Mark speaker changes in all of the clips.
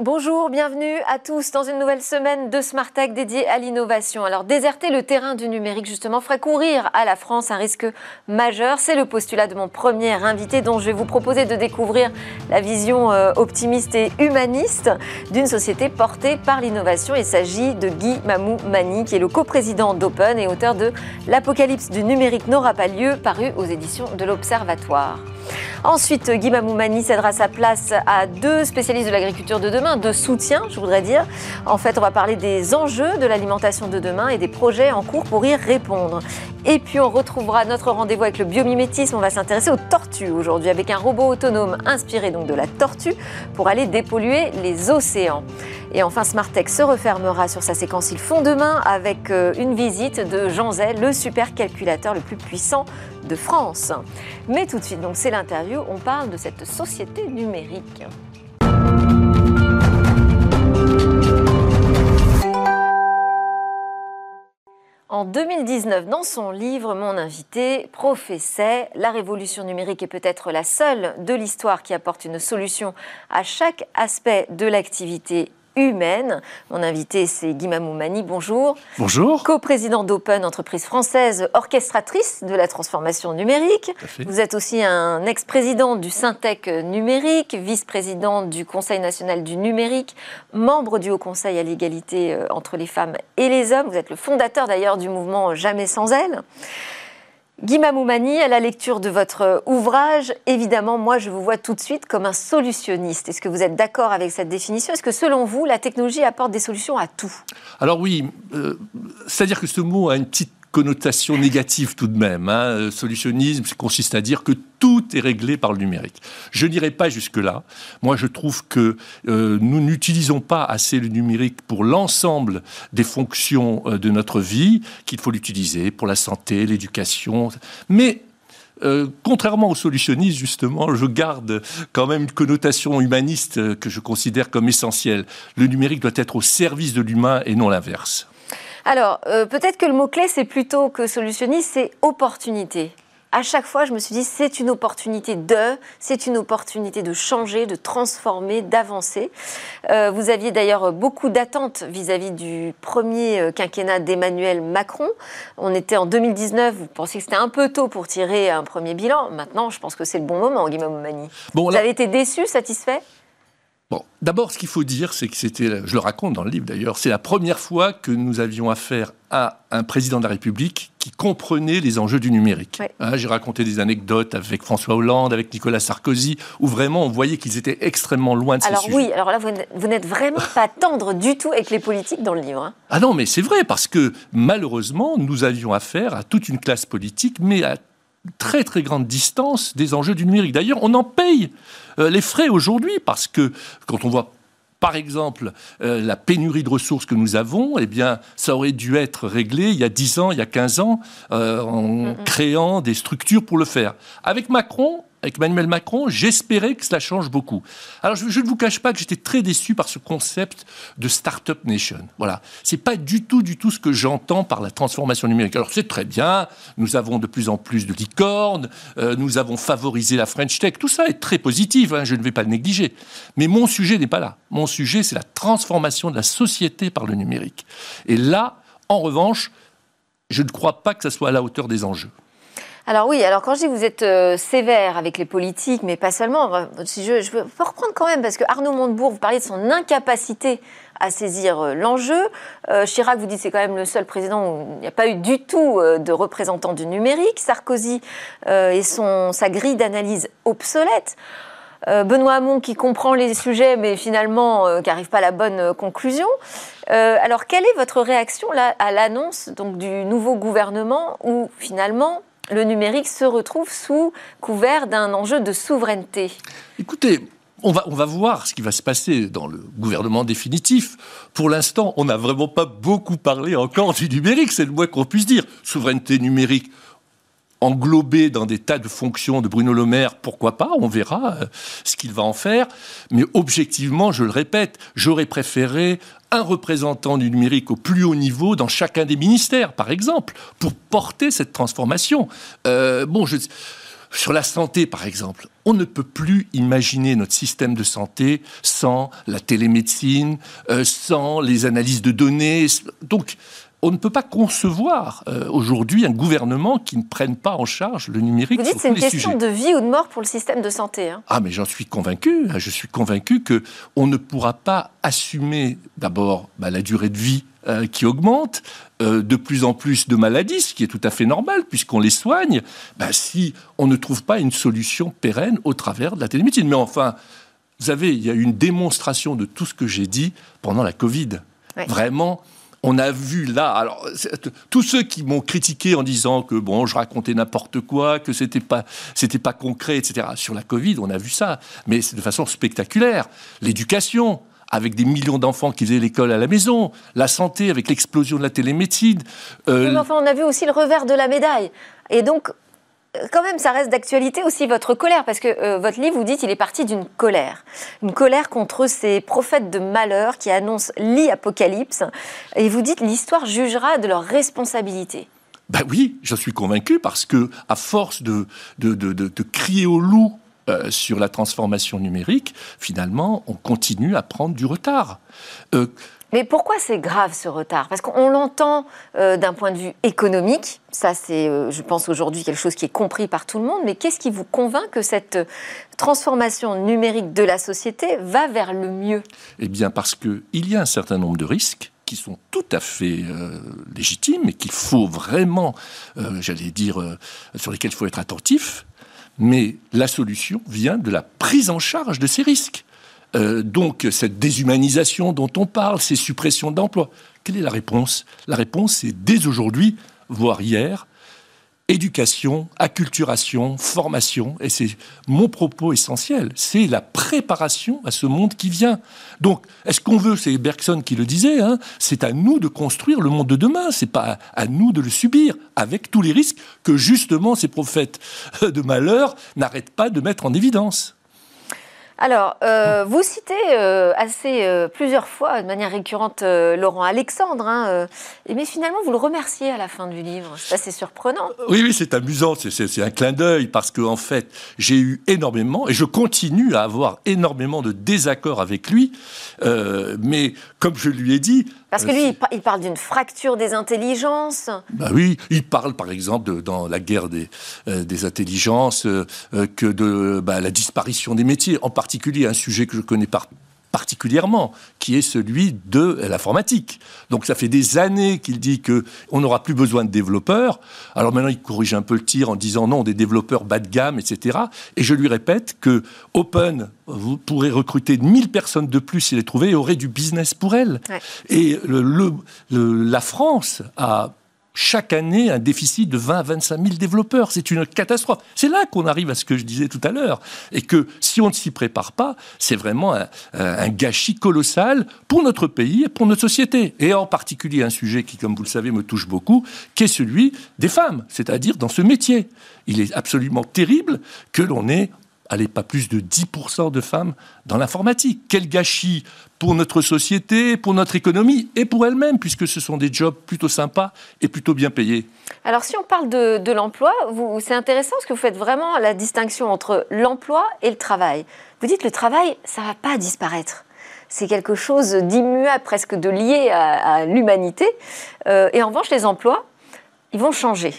Speaker 1: Bonjour, bienvenue à tous dans une nouvelle semaine de Smart Tech dédiée à l'innovation. Alors, déserter le terrain du numérique, justement, ferait courir à la France un risque majeur. C'est le postulat de mon premier invité, dont je vais vous proposer de découvrir la vision euh, optimiste et humaniste d'une société portée par l'innovation. Il s'agit de Guy Mamou Mani, qui est le coprésident d'Open et auteur de L'Apocalypse du numérique n'aura pas lieu, paru aux éditions de l'Observatoire. Ensuite, Guy Mamoumani cédera sa place à deux spécialistes de l'agriculture de demain, de soutien, je voudrais dire. En fait, on va parler des enjeux de l'alimentation de demain et des projets en cours pour y répondre. Et puis, on retrouvera notre rendez-vous avec le biomimétisme. On va s'intéresser aux tortues aujourd'hui avec un robot autonome inspiré donc de la tortue pour aller dépolluer les océans. Et enfin, Smartech se refermera sur sa séquence Ils font demain avec euh, une visite de Jean Zay, le supercalculateur le plus puissant de France. Mais tout de suite, donc c'est l'interview, on parle de cette société numérique. En 2019, dans son livre, mon invité professait La révolution numérique est peut-être la seule de l'histoire qui apporte une solution à chaque aspect de l'activité humaine. Mon invité, c'est Guy Mamoumani. Bonjour.
Speaker 2: Bonjour.
Speaker 1: Co-président d'Open, entreprise française orchestratrice de la transformation numérique. Vous êtes aussi un ex-président du Syntec numérique, vice-président du Conseil national du numérique, membre du Haut Conseil à l'égalité euh, entre les femmes et les hommes. Vous êtes le fondateur d'ailleurs du mouvement Jamais sans elle. Guy Mamoumani, à la lecture de votre ouvrage, évidemment, moi, je vous vois tout de suite comme un solutionniste. Est-ce que vous êtes d'accord avec cette définition? Est-ce que, selon vous, la technologie apporte des solutions à tout?
Speaker 2: Alors oui, euh, c'est-à-dire que ce mot a une petite connotation négative tout de même. Hein. Euh, solutionnisme consiste à dire que tout est réglé par le numérique. Je n'irai pas jusque-là. Moi, je trouve que euh, nous n'utilisons pas assez le numérique pour l'ensemble des fonctions euh, de notre vie, qu'il faut l'utiliser pour la santé, l'éducation. Mais contrairement au solutionnisme, justement, je garde quand même une connotation humaniste que je considère comme essentielle. Le numérique doit être au service de l'humain et non l'inverse.
Speaker 1: Alors, euh, peut-être que le mot-clé, c'est plutôt que solutionniste, c'est opportunité. À chaque fois, je me suis dit, c'est une opportunité de, c'est une opportunité de changer, de transformer, d'avancer. Euh, vous aviez d'ailleurs beaucoup d'attentes vis-à-vis du premier euh, quinquennat d'Emmanuel Macron. On était en 2019, vous pensiez que c'était un peu tôt pour tirer un premier bilan. Maintenant, je pense que c'est le bon moment, Guillaume Mani. Bon, vous avez été déçu, satisfait?
Speaker 2: Bon, d'abord, ce qu'il faut dire, c'est que c'était, je le raconte dans le livre d'ailleurs, c'est la première fois que nous avions affaire à un président de la République qui comprenait les enjeux du numérique. Hein, j'ai raconté des anecdotes avec François Hollande, avec Nicolas Sarkozy, où vraiment on voyait qu'ils étaient extrêmement loin de
Speaker 1: alors
Speaker 2: ces
Speaker 1: oui, sujets. Alors oui, alors là, vous n'êtes vraiment pas tendre du tout avec les politiques dans le livre. Hein.
Speaker 2: Ah non, mais c'est vrai, parce que malheureusement, nous avions affaire à toute une classe politique, mais à très très grande distance des enjeux du numérique. D'ailleurs, on en paye euh, les frais aujourd'hui parce que quand on voit par exemple, euh, la pénurie de ressources que nous avons, eh bien, ça aurait dû être réglé il y a 10 ans, il y a 15 ans, euh, en créant des structures pour le faire. Avec Macron, avec Emmanuel Macron, j'espérais que cela change beaucoup. Alors, je, ne vous cache pas que j'étais très déçu par ce concept de Startup Nation. Voilà. C'est pas du tout, du tout ce que j'entends par la transformation numérique. Alors, c'est très bien. Nous avons de plus en plus de licornes. Euh, nous avons favorisé la French Tech. Tout ça est très positif. Hein, je ne vais pas le négliger. Mais mon sujet n'est pas là. Mon sujet, c'est la transformation de la société par le numérique. Et là, en revanche, je ne crois pas que ça soit à la hauteur des enjeux.
Speaker 1: Alors oui, alors quand je dis que vous êtes euh, sévère avec les politiques, mais pas seulement, je, veux reprendre quand même, parce que Arnaud Montebourg, vous parlez de son incapacité à saisir euh, l'enjeu. Euh, Chirac, vous dites, c'est quand même le seul président où il n'y a pas eu du tout de représentant du numérique. Sarkozy et sa grille d'analyse obsolète. Benoît Hamon qui comprend les sujets mais finalement qui n'arrive pas à la bonne conclusion. alors quelle est votre réaction à l'annonce donc du nouveau gouvernement où finalement le numérique se retrouve sous couvert d'un enjeu de souveraineté
Speaker 2: Écoutez, on va, voir ce qui va se passer dans le gouvernement définitif. Pour l'instant, on n'a vraiment pas beaucoup parlé encore du numérique, c'est le moins qu'on puisse dire. Souveraineté numérique, englobé dans des tas de fonctions de Bruno Le Maire, pourquoi pas, on verra euh, ce qu'il va en faire. Mais objectivement, je le répète, j'aurais préféré un représentant du numérique au plus haut niveau dans chacun des ministères, par exemple, pour porter cette transformation. Euh, bon, sur la santé, par exemple, on ne peut plus imaginer notre système de santé sans la télémédecine, euh, sans les analyses de données. Donc, on ne peut pas concevoir euh, aujourd'hui un gouvernement qui ne prenne pas en charge le numérique.
Speaker 1: Vous dites c'est une question de vie ou de mort pour le système de santé. Hein.
Speaker 2: Ah mais j'en suis convaincu. Je suis convaincu que on ne pourra pas assumer d'abord bah, la durée de vie euh, qui augmente, euh, de plus en plus de maladies, ce qui est tout à fait normal puisqu'on les soigne. Bah, si on ne trouve pas une solution pérenne au travers de la télémédecine. Mais enfin, vous savez, il y a une démonstration de tout ce que j'ai dit pendant la Covid. Vraiment on a vu là, alors tous ceux qui m'ont critiqué en disant que bon, je racontais n'importe quoi, que c'était pas, c'était pas concret, etc. Sur la Covid, on a vu ça, mais c'est de façon spectaculaire. L'éducation, avec des millions d'enfants qui faisaient l'école à la maison, la santé avec l'explosion de la télémédecine.
Speaker 1: Euh, mais enfin, on a vu aussi le revers de la médaille. Et donc, quand même, ça reste d'actualité aussi votre colère, parce que euh, votre livre, vous dites, il est parti d'une colère. Une colère contre ces prophètes de malheur qui annoncent l'e-apocalypse. Et vous dites, l'histoire jugera de leur responsabilité.
Speaker 2: Ben oui, j'en suis convaincu, parce que à force de, de, de, crier au loup euh, sur la transformation numérique, finalement, on continue à prendre du retard.
Speaker 1: Euh, mais pourquoi c'est grave ce retard? Parce qu'on l'entend euh, d'un point de vue économique, ça c'est, euh, je pense aujourd'hui, quelque chose qui est compris par tout le monde, mais qu'est-ce qui vous convainc que cette transformation numérique de la société va vers le mieux?
Speaker 2: Eh bien parce qu'il y a un certain nombre de risques qui sont tout à fait euh, légitimes et qu'il faut vraiment, j'allais dire, sur lesquels il faut être attentif, mais la solution vient de la prise en charge de ces risques. Euh, donc cette déshumanisation dont on parle, ces suppressions d'emplois. Quelle est la réponse? La réponse, c'est dès aujourd'hui, voire hier, éducation, acculturation, formation, et c'est mon propos essentiel, c'est la préparation à ce monde qui vient. Donc, est-ce qu'on veut, c'est Bergson qui le disait, hein, c'est à nous de construire le monde de demain, c'est pas à nous de le subir, avec tous les risques que justement ces prophètes de malheur n'arrêtent pas de mettre en évidence.
Speaker 1: Alors, euh, vous citez euh, assez euh, plusieurs fois, de manière récurrente, Laurent Alexandre, hein, mais finalement, vous le remerciez à la fin du livre. C'est assez surprenant.
Speaker 2: Oui, oui, c'est amusant, c'est un clin d'œil, parce qu'en en fait, j'ai eu énormément, et je continue à avoir énormément de désaccords avec lui, mais comme je lui ai dit,
Speaker 1: parce que lui, il parle d'une fracture des intelligences.
Speaker 2: Bah oui, il parle par exemple dans la guerre des, euh, des intelligences euh, que de bah, la disparition des métiers, en particulier un sujet que je connais particulièrement, qui est celui de l'informatique. Donc ça fait des années qu'il dit qu'on n'aura plus besoin de développeurs. Alors maintenant, il corrige un peu le tir en disant non, des développeurs bas de gamme, etc. Et je lui répète que Open, vous pourrez recruter 1000 personnes de plus s'il est trouvé et aurait du business pour elles. Et le, la France a chaque année un déficit de 20 à 25 000 développeurs. C'est une catastrophe. C'est là qu'on arrive à ce que je disais tout à l'heure. Et que si on ne s'y prépare pas, c'est vraiment un, gâchis colossal pour notre pays et pour notre société. Et en particulier un sujet qui, comme vous le savez, me touche beaucoup, qui est celui des femmes, c'est-à-dire dans ce métier. Il est absolument terrible que l'on ait allez, pas plus de 10% de femmes dans l'informatique. Quel gâchis pour notre société, pour notre économie et pour elle-même, puisque ce sont des jobs plutôt sympas et plutôt bien payés.
Speaker 1: Alors si on parle de, de l'emploi, c'est intéressant parce que vous faites vraiment la distinction entre l'emploi et le travail. Vous dites le travail, ça ne va pas disparaître c'est quelque chose d'immuable, presque de lié à, l'humanité. Euh, et en revanche, les emplois, ils vont changer.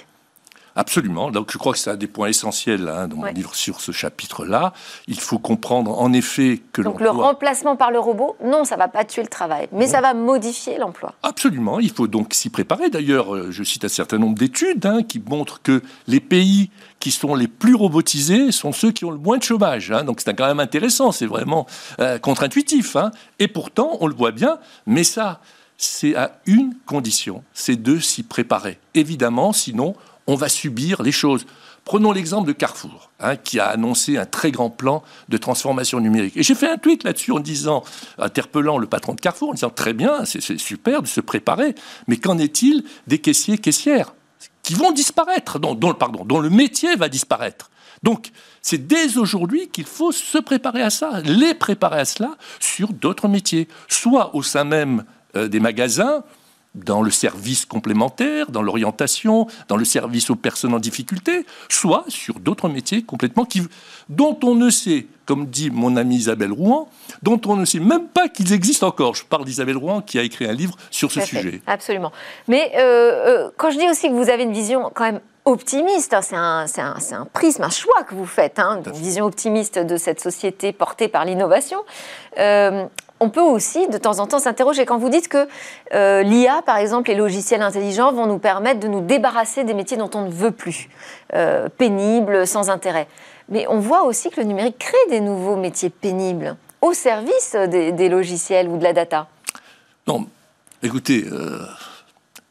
Speaker 2: Absolument. Donc je crois que c'est un des points essentiels hein, dans mon livre sur ce chapitre-là. Il faut comprendre en effet que
Speaker 1: Donc le remplacement par le robot, non, ça va pas tuer le travail, mais ça va modifier l'emploi.
Speaker 2: Absolument. Il faut donc s'y préparer. D'ailleurs, euh, je cite un certain nombre d'études hein, qui montrent que les pays qui sont les plus robotisés sont ceux qui ont le moins de chômage. Hein. Donc c'est quand même intéressant. C'est vraiment euh, contre-intuitif. Et pourtant, on le voit bien. Mais ça, c'est à une condition, c'est de s'y préparer. Évidemment, sinon, on va subir les choses. Prenons l'exemple de Carrefour, hein, qui a annoncé un très grand plan de transformation numérique. Et j'ai fait un tweet là-dessus en disant, interpellant le patron de Carrefour, en disant très bien, c'est super de se préparer, mais qu'en est-il des caissiers, caissières qui vont disparaître, dont, le métier va disparaître? Donc, c'est dès aujourd'hui qu'il faut se préparer à ça, les préparer à cela sur d'autres métiers, soit au sein même euh, des magasins, dans le service complémentaire, dans l'orientation, dans le service aux personnes en difficulté, soit sur d'autres métiers complètement qui, dont on ne sait, comme dit mon amie Isabelle Rouen, dont on ne sait même pas qu'ils existent encore. Je parle d'Isabelle Rouen qui a écrit un livre sur ce sujet.
Speaker 1: absolument. Mais euh, euh, quand je dis aussi que vous avez une vision quand même optimiste. C'est un, un, prisme, un choix que vous faites, hein, une vision optimiste de cette société portée par l'innovation. Euh, on peut aussi de temps en temps s'interroger quand vous dites que euh, l'IA, par exemple, les logiciels intelligents vont nous permettre de nous débarrasser des métiers dont on ne veut plus, euh, pénibles, sans intérêt. Mais on voit aussi que le numérique crée des nouveaux métiers pénibles au service des, logiciels ou de la data.
Speaker 2: Non, écoutez,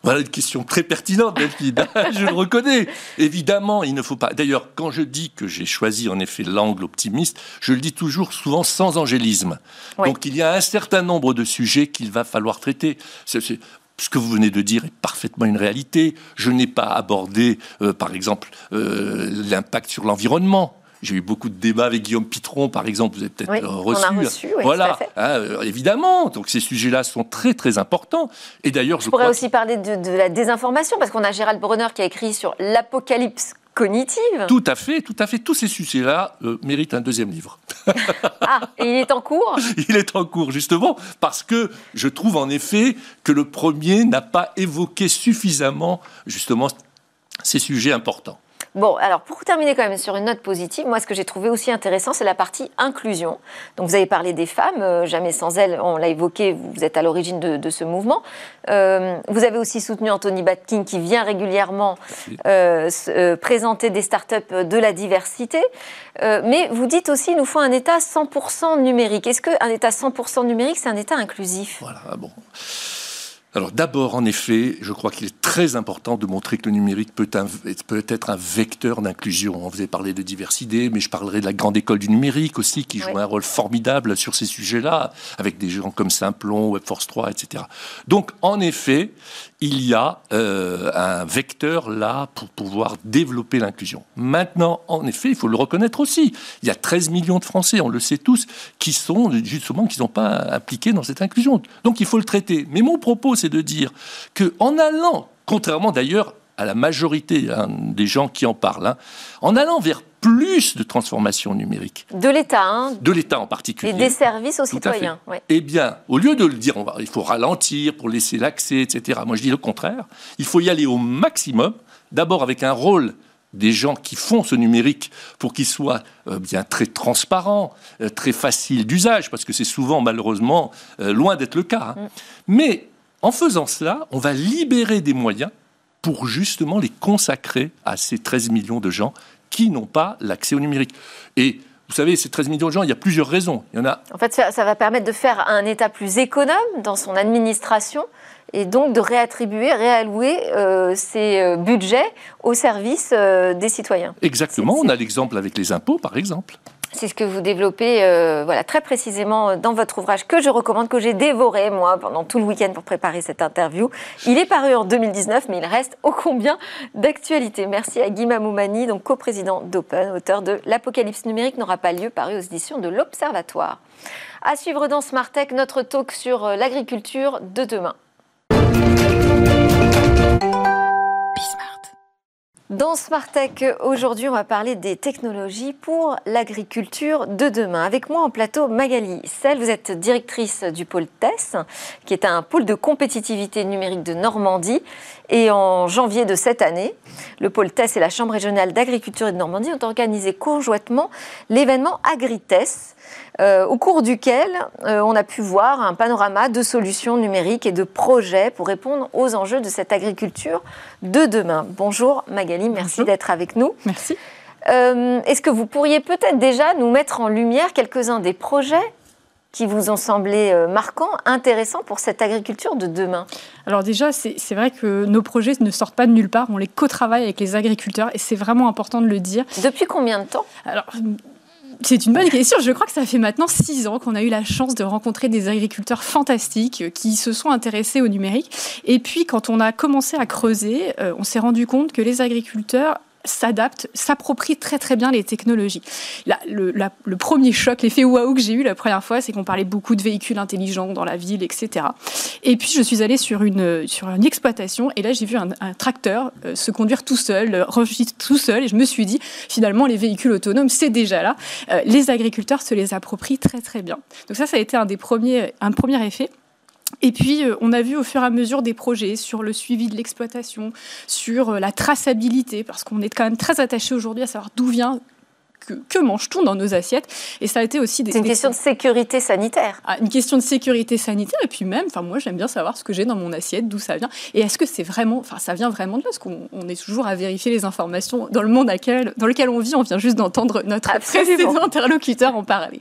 Speaker 2: voilà une question très pertinente, Delphine. je le reconnais. Évidemment, il ne faut pas. D'ailleurs, quand je dis que j'ai choisi en effet l'angle optimiste, je le dis toujours souvent sans angélisme. Donc il y a un certain nombre de sujets qu'il va falloir traiter. ce que vous venez de dire est parfaitement une réalité. Je n'ai pas abordé, euh, par exemple, euh, l'impact sur l'environnement. J'ai eu beaucoup de débats avec Guillaume Pitron, par exemple, vous avez peut-être
Speaker 1: euh, reçu. On a reçu
Speaker 2: voilà, hein, euh, évidemment. Donc ces sujets-là sont très très importants. Et d'ailleurs,
Speaker 1: je, je pourrais aussi parler de, la désinformation, parce qu'on a Gérald Brunner qui a écrit sur l'apocalypse cognitive.
Speaker 2: Tout à fait, tout à fait. Tous ces sujets-là euh, méritent un deuxième livre.
Speaker 1: ah, et il est en cours?
Speaker 2: Il est en cours, justement, parce que je trouve en effet que le premier n'a pas évoqué suffisamment, justement, ces sujets importants.
Speaker 1: Bon, alors pour terminer quand même sur une note positive, moi ce que j'ai trouvé aussi intéressant, c'est la partie inclusion. Donc vous avez parlé des femmes, euh, jamais sans elles, on l'a évoqué, vous êtes à l'origine de, ce mouvement. Euh, vous avez aussi soutenu Anthony Batkin qui vient régulièrement euh, présenter des startups de la diversité. mais vous dites aussi, il nous faut un État 100% numérique. Est-ce qu'un État 100% numérique, c'est un État inclusif?
Speaker 2: Voilà, bon. Alors d'abord, en effet, je crois qu'il est très important de montrer que le numérique peut, peut être un vecteur d'inclusion. On vous avez parlé de diversité, mais je parlerai de la grande école du numérique aussi, qui joue un rôle formidable sur ces sujets-là, avec des gens comme Simplon, Webforce 3, etc. Donc, en effet, il y a euh, un vecteur là pour pouvoir développer l'inclusion. Maintenant, en effet, il faut le reconnaître aussi. Il y a 13 millions de Français, on le sait tous, qui sont justement qui ne sont pas impliqués dans cette inclusion. Donc il faut le traiter. Mais mon propos, c'est de dire que en allant, contrairement d'ailleurs à la majorité hein, des gens qui en parlent, hein, en allant vers plus de transformation numérique.
Speaker 1: De l'État, hein
Speaker 2: De l'État en particulier.
Speaker 1: Et des services aux citoyens.
Speaker 2: Eh bien, au lieu de le dire, on va, il faut ralentir pour laisser l'accès, etc. Moi, je dis le contraire. Il faut y aller au maximum. D'abord avec un rôle des gens qui font ce numérique pour qu'il soit euh, bien très transparent, euh, très facile d'usage, parce que c'est souvent malheureusement euh, loin d'être le cas. Hein. Mm. Mais en faisant cela, on va libérer des moyens pour justement les consacrer à ces 13 millions de gens qui n'ont pas l'accès au numérique. Et vous savez, ces 13 millions de gens, il y a plusieurs raisons. Il y en a...
Speaker 1: En fait, ça, va permettre de faire un État plus économe dans son administration et donc de réattribuer, réallouer euh, ces euh, budgets au service euh, des citoyens.
Speaker 2: Exactement. On a l'exemple avec les impôts, par exemple.
Speaker 1: C'est ce que vous développez euh, voilà, très précisément dans votre ouvrage que je recommande, que j'ai dévoré moi pendant tout le week-end pour préparer cette interview. Il est paru en 2019, mais il reste ô combien d'actualité. Merci à Guy Mamoumani, donc coprésident d'Open, auteur de L'Apocalypse numérique n'aura pas lieu, paru aux éditions de l'Observatoire. À suivre dans Smart Tech, notre talk sur euh, l'agriculture de demain. Dans Smartech, aujourd'hui, on va parler des technologies pour l'agriculture de demain. Avec moi en plateau, Magali Sel, vous êtes directrice du pôle TESS, qui est un pôle de compétitivité numérique de Normandie. Et en janvier de cette année, le pôle TESS et la Chambre régionale d'agriculture de Normandie ont organisé conjointement l'événement AgriTESS, euh, au cours duquel euh, on a pu voir un panorama de solutions numériques et de projets pour répondre aux enjeux de cette agriculture de demain. Bonjour Magali, merci d'être avec nous.
Speaker 3: Merci.
Speaker 1: Euh, est-ce que vous pourriez peut-être déjà nous mettre en lumière quelques-uns des projets qui vous ont semblé marquants, intéressants pour cette agriculture de demain?
Speaker 3: Alors déjà, c'est vrai que nos projets ne sortent pas de nulle part, on les co-travaille avec les agriculteurs et c'est vraiment important de le dire.
Speaker 1: Depuis combien de temps?
Speaker 3: Alors, C'est une bonne question. Je crois que ça fait maintenant six ans qu'on a eu la chance de rencontrer des agriculteurs fantastiques qui se sont intéressés au numérique. Et puis, quand on a commencé à creuser, on s'est rendu compte que les agriculteurs s'adapte, s'approprie très très bien les technologies. le, premier choc, l'effet waouh que j'ai eu la première fois, c'est qu'on parlait beaucoup de véhicules intelligents dans la ville, etc. Et puis je suis allée sur une, sur une exploitation et là j'ai vu un, tracteur euh, se conduire tout seul, euh, tout seul, et je me suis dit finalement les véhicules autonomes c'est déjà là. Euh, les agriculteurs se les approprient très très bien. Donc ça, ça a été un des premiers, un premier effet. Et puis, euh, on a vu au fur et à mesure des projets sur le suivi de l'exploitation, sur euh, la traçabilité, parce qu'on est quand même très attaché aujourd'hui à savoir d'où vient que, mange-t-on dans nos assiettes Et ça a été aussi
Speaker 1: des. C'est une question de sécurité sanitaire.
Speaker 3: Ah, une question de sécurité sanitaire. Et puis même, enfin moi j'aime bien savoir ce que j'ai dans mon assiette, d'où ça vient. Et est-ce que c'est vraiment, enfin ça vient vraiment de là Parce qu'on est toujours à vérifier les informations dans le monde dans lequel on vit. On vient juste d'entendre notre précédent interlocuteur en parler.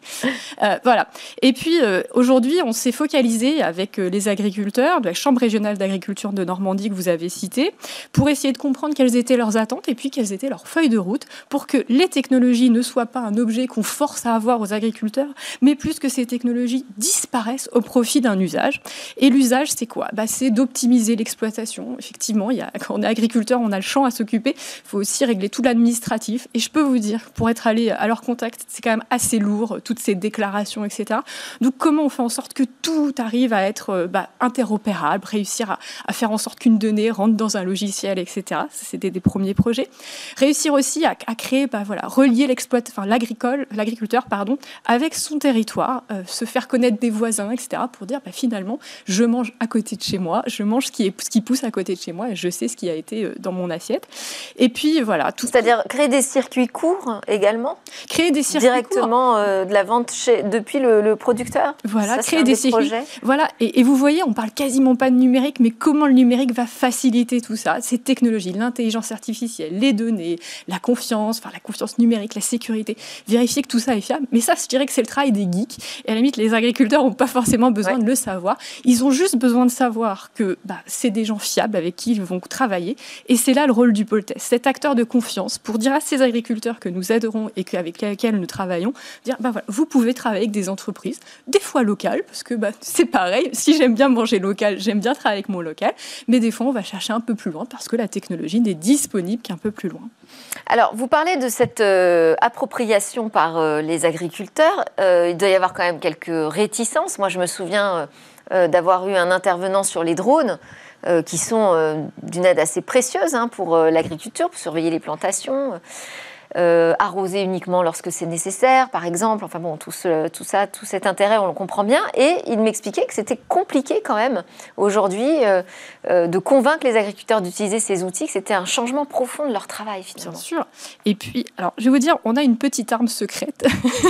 Speaker 3: Euh, voilà. Et puis euh, aujourd'hui, on s'est focalisé avec euh, les agriculteurs de la Chambre régionale d'agriculture de Normandie que vous avez citée, pour essayer de comprendre quelles étaient leurs attentes et puis quelles étaient leurs feuilles de route pour que les technologies ne soit pas un objet qu'on force à avoir aux agriculteurs, mais plus que ces technologies disparaissent au profit d'un usage. Et l'usage, c'est quoi? Bah, C'est d'optimiser l'exploitation. Effectivement, quand on est agriculteur, on a le champ à s'occuper. Il faut aussi régler tout l'administratif. Et je peux vous dire, pour être allé à leur contact, c'est quand même assez lourd, toutes ces déclarations, etc. Donc, comment on fait en sorte que tout arrive à être euh, bah, interopérable, réussir à, faire en sorte qu'une donnée rentre dans un logiciel, etc. C'était des premiers projets. Réussir aussi à, créer, bah, voilà, relier l'exploitation enfin, l'agriculteur pardon, avec son territoire, euh, se faire connaître des voisins, etc., pour dire bah, finalement, je mange à côté de chez moi, je mange ce qui, est, ce qui pousse à côté de chez moi, et je sais ce qui a été euh, dans mon assiette. Et puis voilà.
Speaker 1: Tout... C'est-à-dire créer des circuits courts également?
Speaker 3: Créer des circuits
Speaker 1: Directement euh, de la vente chez, depuis le, producteur?
Speaker 3: Voilà, créer des, circuits. Voilà, et, et, vous voyez, on parle quasiment pas de numérique, mais comment le numérique va faciliter tout ça? Ces technologies, l'intelligence artificielle, les données, la confiance, enfin la confiance numérique, la sécurité vérifier que tout ça est fiable. Mais ça, je dirais que c'est le travail des geeks. Et à la limite, les agriculteurs n'ont pas forcément besoin de le savoir. Ils ont juste besoin de savoir que bah, c'est des gens fiables avec qui ils vont travailler. Et c'est là le rôle du pôle test, cet acteur de confiance pour dire à ces agriculteurs que nous aiderons et avec lesquels nous travaillons, dire bah voilà, vous pouvez travailler avec des entreprises, des fois locales, parce que bah, c'est pareil. Si j'aime bien manger local, j'aime bien travailler avec mon local. Mais des fois, on va chercher un peu plus loin parce que la technologie n'est disponible qu'un peu plus loin.
Speaker 1: Alors, vous parlez de cette euh, appropriation par euh, les agriculteurs. Euh, il doit y avoir quand même quelques réticences. Moi, je me souviens d'avoir eu un intervenant sur les drones. qui sont d'une aide assez précieuse hein, pour l'agriculture, pour surveiller les plantations. Euh, arroser uniquement lorsque c'est nécessaire, par exemple. Enfin bon, tout, ça, tout cet intérêt, on le comprend bien. Et il m'expliquait que c'était compliqué quand même aujourd'hui euh, euh, de convaincre les agriculteurs d'utiliser ces outils, que c'était un changement profond de leur travail finalement.
Speaker 3: Bien sûr. Et puis, alors, je vais vous dire, on a une petite arme secrète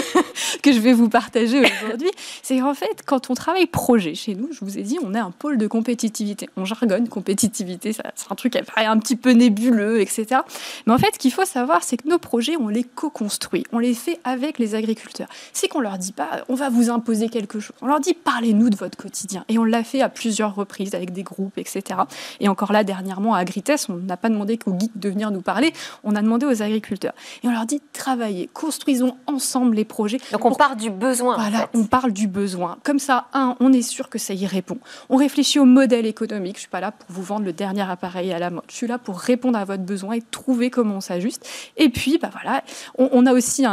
Speaker 3: que je vais vous partager aujourd'hui. c'est qu'en fait, quand on travaille projet chez nous, je vous ai dit, on a un pôle de compétitivité. On jargonne compétitivité, c'est un truc qui paraît un petit peu nébuleux, etc. Mais en fait, ce qu'il faut savoir, c'est que nos projets on les co-construit, on les fait avec les agriculteurs. C'est qu'on leur dit pas, on va vous imposer quelque chose. On leur dit, parlez-nous de votre quotidien. Et on l'a fait à plusieurs reprises avec des groupes, etc. Et encore là, dernièrement, à Agrites, on n'a pas demandé qu'aux geeks de venir nous parler, on a demandé aux agriculteurs. Et on leur dit, travaillez, construisons ensemble les projets.
Speaker 1: Donc on part du besoin.
Speaker 3: Voilà, on parle du besoin. Comme ça, un, on est sûr que ça y répond. On réfléchit au modèle économique. Je suis pas là pour vous vendre le dernier appareil à la mode. Je suis là pour répondre à votre besoin et trouver comment on s'ajuste. Et puis, bah voilà, on, a aussi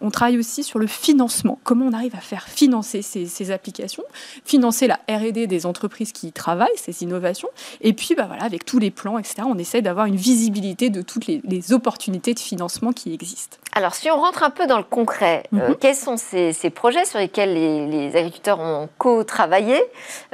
Speaker 3: on travaille aussi sur le financement. Comment on arrive à faire financer ces, applications, financer la R&D des entreprises qui y travaillent, ces innovations. Et puis, bah voilà, avec tous les plans, etc., on essaie d'avoir une visibilité de toutes les, opportunités de financement qui existent.
Speaker 1: Alors, si on rentre un peu dans le concret, euh, mhm. quels sont ces, projets sur lesquels les, agriculteurs ont co-travaillé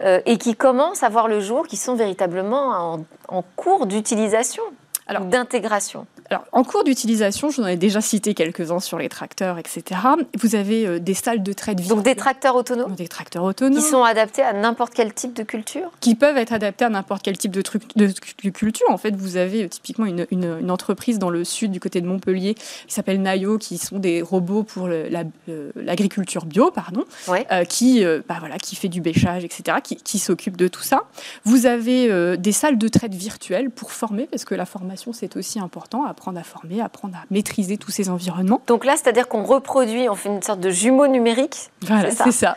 Speaker 1: euh, et qui commencent à voir le jour, qui sont véritablement en, cours d'utilisation, d'intégration
Speaker 3: alors, en cours d'utilisation, je vous en ai déjà cité quelques-uns sur les tracteurs, etc. Vous avez euh, des salles de traite
Speaker 1: Donc des tracteurs autonomes
Speaker 3: Des tracteurs autonomes.
Speaker 1: Qui sont adaptés à n'importe quel type de culture?
Speaker 3: Qui peuvent être adaptés à n'importe quel type de, truc, de, culture. En fait, vous avez euh, typiquement une, une, entreprise dans le sud, du côté de Montpellier, qui s'appelle Nayo, qui sont des robots pour l'agriculture bio, pardon, euh, qui, bah, voilà, qui fait du bêchage, etc., qui, qui s'occupe de tout ça. Vous avez des salles de traite virtuelles pour former, parce que la formation formation, c'est aussi important, apprendre à former, apprendre à maîtriser tous ces environnements.
Speaker 1: Donc là, c'est-à-dire qu'on reproduit, on fait une sorte de jumeau numérique.
Speaker 3: Voilà, c'est ça.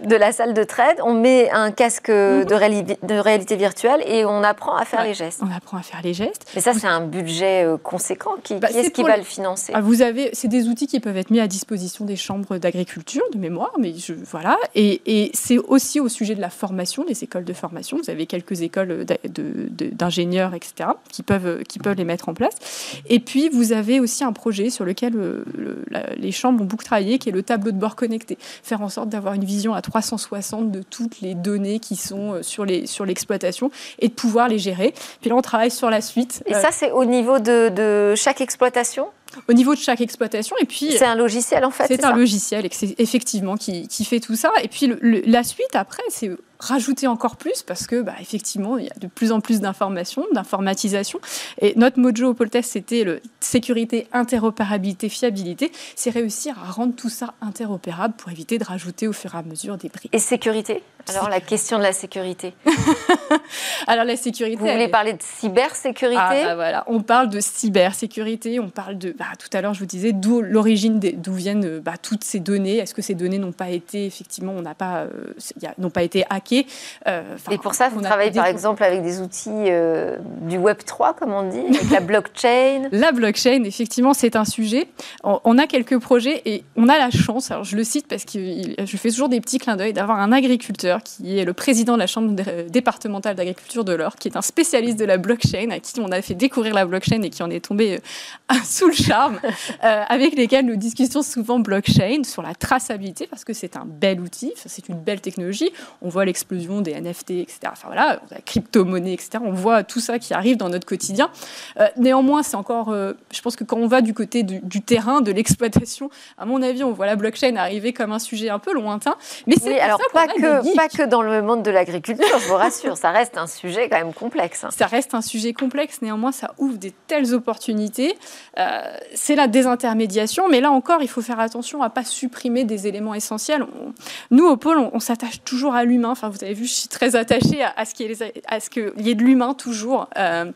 Speaker 1: De, de, la salle de trade, on met un casque de, de, réalité virtuelle et on apprend à faire les gestes.
Speaker 3: On apprend à faire les gestes.
Speaker 1: Mais ça, c'est un budget euh, conséquent. Qui, bah, est-ce qui va le financer?
Speaker 3: Ah, Vous avez, c'est des outils qui peuvent être mis à disposition des chambres d'agriculture, de mémoire, mais je, voilà. Et, et c'est aussi au sujet de la formation, des écoles de formation. Vous avez quelques écoles d'ingénieurs, etc., qui peuvent, qui peuvent les mettre en place. Et puis, vous avez aussi un projet sur lequel euh, les chambres ont beaucoup travaillé, qui est le tableau de bord connecté. Faire en sorte d'avoir une vision à 360 de toutes les données qui sont euh, sur l'exploitation sur et de pouvoir les gérer. Puis là, on travaille sur la suite.
Speaker 1: Et ça, c'est au niveau de, de chaque exploitation?
Speaker 3: Au niveau de chaque exploitation. Et puis
Speaker 1: c'est un logiciel en fait.
Speaker 3: C'est un logiciel effectivement qui, qui, fait tout ça. Et puis la suite après, c'est rajouter encore plus parce que bah, effectivement il y a de plus en plus d'informations, d'informatisation. Et notre mojo au Poltest c'était le sécurité, interopérabilité, fiabilité. C'est réussir à rendre tout ça interopérable pour éviter de rajouter au fur et à mesure des briques.
Speaker 1: Et sécurité? Alors la question de la sécurité.
Speaker 3: Alors la sécurité.
Speaker 1: Vous voulez parler de cybersécurité ah,
Speaker 3: bah, voilà, on parle de cybersécurité, on parle de bah, tout à l'heure je vous disais d'où l'origine d'où viennent bah, toutes ces données. Est-ce que ces données n'ont pas été effectivement on n'a pas euh, n'ont pas été hackées
Speaker 1: euh, et pour ça, vous travaillez par exemple avec des outils euh, du Web 3, comme on dit, avec la blockchain.
Speaker 3: La blockchain, effectivement, c'est un sujet. On, a quelques projets et on a la chance, alors je le cite parce que je fais toujours des petits clins d'œil, d'avoir un agriculteur qui est le président de la Chambre départementale d'agriculture de l'Or, qui est un spécialiste de la blockchain, à qui on a fait découvrir la blockchain et qui en est tombé euh, sous le charme, avec lesquels nous discutons souvent blockchain sur la traçabilité, parce que c'est un bel outil, c'est une belle technologie. On voit l'explosion des NFT, etc. Enfin voilà, la crypto-monnaie, etc. On voit tout ça qui arrive dans notre quotidien. Euh, néanmoins, c'est encore, euh, je pense que quand on va du côté du, terrain, de l'exploitation, à mon avis, on voit la blockchain arriver comme un sujet un peu lointain.
Speaker 1: Mais c'est alors pas que pas que dans le monde de l'agriculture, je vous rassure, ça reste un sujet quand même complexe. Hein.
Speaker 3: Ça reste un sujet complexe. Néanmoins, ça ouvre des telles opportunités. Euh, c'est la désintermédiation, mais là encore, il faut faire attention à pas supprimer des éléments essentiels. nous, au pôle, on, s'attache toujours à l'humain. Enfin, vous avez vu, je suis très attachée à, ce qu'il y, ait de l'humain toujours. Euh,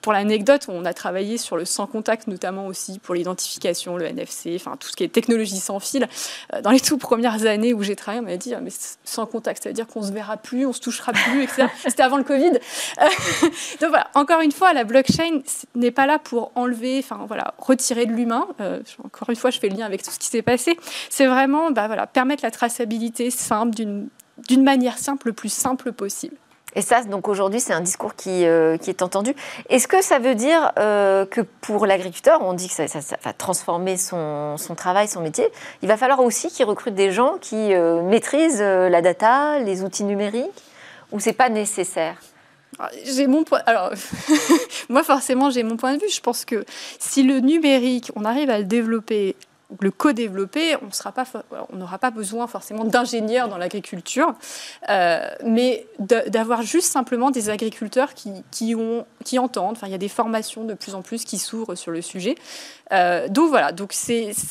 Speaker 3: pour l'anecdote, on a travaillé sur le sans contact, notamment aussi pour l'identification, le NFC, enfin tout ce qui est technologie sans fil. Euh, dans les tout premières années où j'ai travaillé, on m'a dit ah, mais sans contact, ça veut dire qu'on se verra plus, on se touchera plus, etc. C'était avant le Covid. Euh, donc voilà, encore une fois, la blockchain n'est pas là pour enlever, enfin voilà, retirer de l'humain. encore une fois, je fais le lien avec tout ce qui s'est passé. C'est vraiment, bah, voilà, permettre la traçabilité simple d'une manière simple, le plus simple possible.
Speaker 1: Et ça, donc aujourd'hui, c'est un discours qui, euh, qui est entendu. Est-ce que ça veut dire euh, que pour l'agriculteur, on dit que ça, va transformer son, son, travail, son métier, il va falloir aussi qu'il recrute des gens qui euh, maîtrisent la data, les outils numériques, ou c'est pas nécessaire?
Speaker 3: Ah, j'ai mon point. Alors, moi, forcément, j'ai mon point de vue. Je pense que si le numérique, on arrive à le développer le co-développer, on n'aura pas besoin forcément d'ingénieurs dans l'agriculture, euh, mais d'avoir juste simplement des agriculteurs qui, entendent. Il y a des formations de plus en plus qui s'ouvrent sur le sujet. Euh, donc voilà,